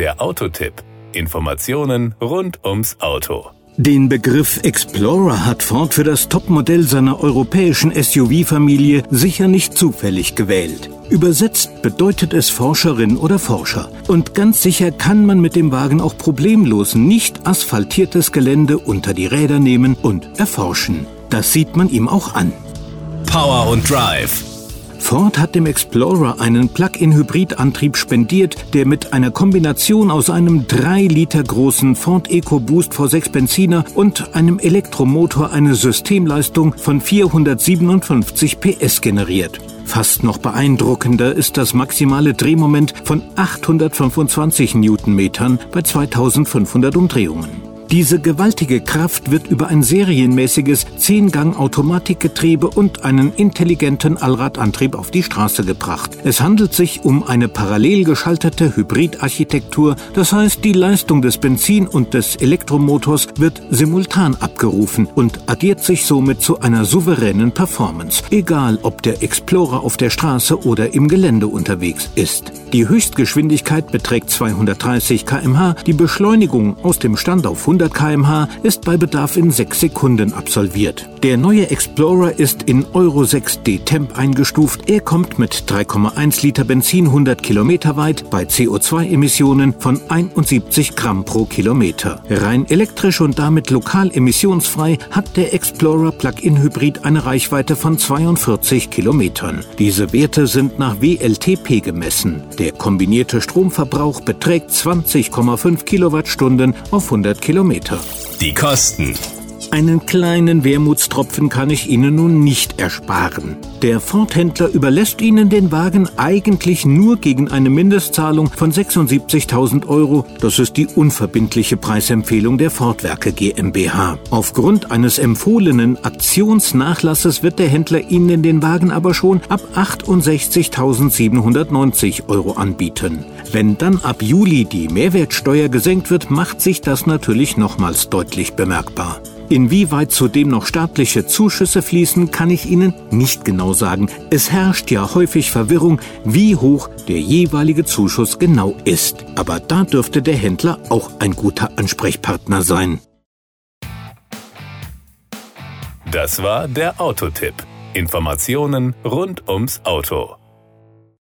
Der Autotipp. Informationen rund ums Auto. Den Begriff Explorer hat Ford für das Topmodell seiner europäischen SUV-Familie sicher nicht zufällig gewählt. Übersetzt bedeutet es Forscherin oder Forscher. Und ganz sicher kann man mit dem Wagen auch problemlos nicht asphaltiertes Gelände unter die Räder nehmen und erforschen. Das sieht man ihm auch an. Power und Drive. Ford hat dem Explorer einen Plug-in-Hybridantrieb spendiert, der mit einer Kombination aus einem 3 Liter großen Ford EcoBoost V6 Benziner und einem Elektromotor eine Systemleistung von 457 PS generiert. Fast noch beeindruckender ist das maximale Drehmoment von 825 Newtonmetern bei 2500 Umdrehungen. Diese gewaltige Kraft wird über ein serienmäßiges 10-Gang-Automatikgetriebe und einen intelligenten Allradantrieb auf die Straße gebracht. Es handelt sich um eine parallel geschaltete Hybridarchitektur, das heißt, die Leistung des Benzin- und des Elektromotors wird simultan abgerufen und addiert sich somit zu einer souveränen Performance, egal ob der Explorer auf der Straße oder im Gelände unterwegs ist. Die Höchstgeschwindigkeit beträgt 230 km/h, die Beschleunigung aus dem Stand auf 100 100 km/h ist bei Bedarf in 6 Sekunden absolviert. Der neue Explorer ist in Euro 6 D-Temp eingestuft. Er kommt mit 3,1 Liter Benzin 100 Kilometer weit bei CO2-Emissionen von 71 Gramm pro Kilometer. Rein elektrisch und damit lokal emissionsfrei hat der Explorer Plug-in Hybrid eine Reichweite von 42 Kilometern. Diese Werte sind nach WLTP gemessen. Der kombinierte Stromverbrauch beträgt 20,5 Kilowattstunden auf 100 Kilometer. Kilometer. Die Kosten. Einen kleinen Wermutstropfen kann ich Ihnen nun nicht ersparen. Der Ford-Händler überlässt Ihnen den Wagen eigentlich nur gegen eine Mindestzahlung von 76.000 Euro. Das ist die unverbindliche Preisempfehlung der Fordwerke GmbH. Aufgrund eines empfohlenen Aktionsnachlasses wird der Händler Ihnen den Wagen aber schon ab 68.790 Euro anbieten. Wenn dann ab Juli die Mehrwertsteuer gesenkt wird, macht sich das natürlich nochmals deutlich bemerkbar. Inwieweit zudem noch staatliche Zuschüsse fließen, kann ich Ihnen nicht genau sagen. Es herrscht ja häufig Verwirrung, wie hoch der jeweilige Zuschuss genau ist. Aber da dürfte der Händler auch ein guter Ansprechpartner sein. Das war der Autotipp. Informationen rund ums Auto.